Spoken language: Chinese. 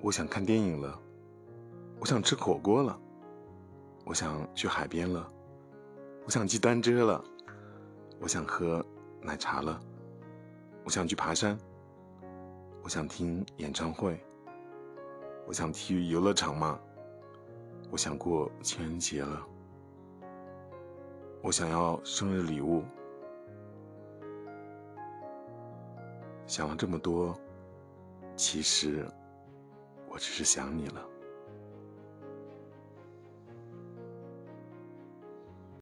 我想看电影了，我想吃火锅了，我想去海边了，我想骑单车了，我想喝奶茶了，我想去爬山，我想听演唱会，我想去游乐场嘛，我想过情人节了，我想要生日礼物。想了这么多，其实我只是想你了。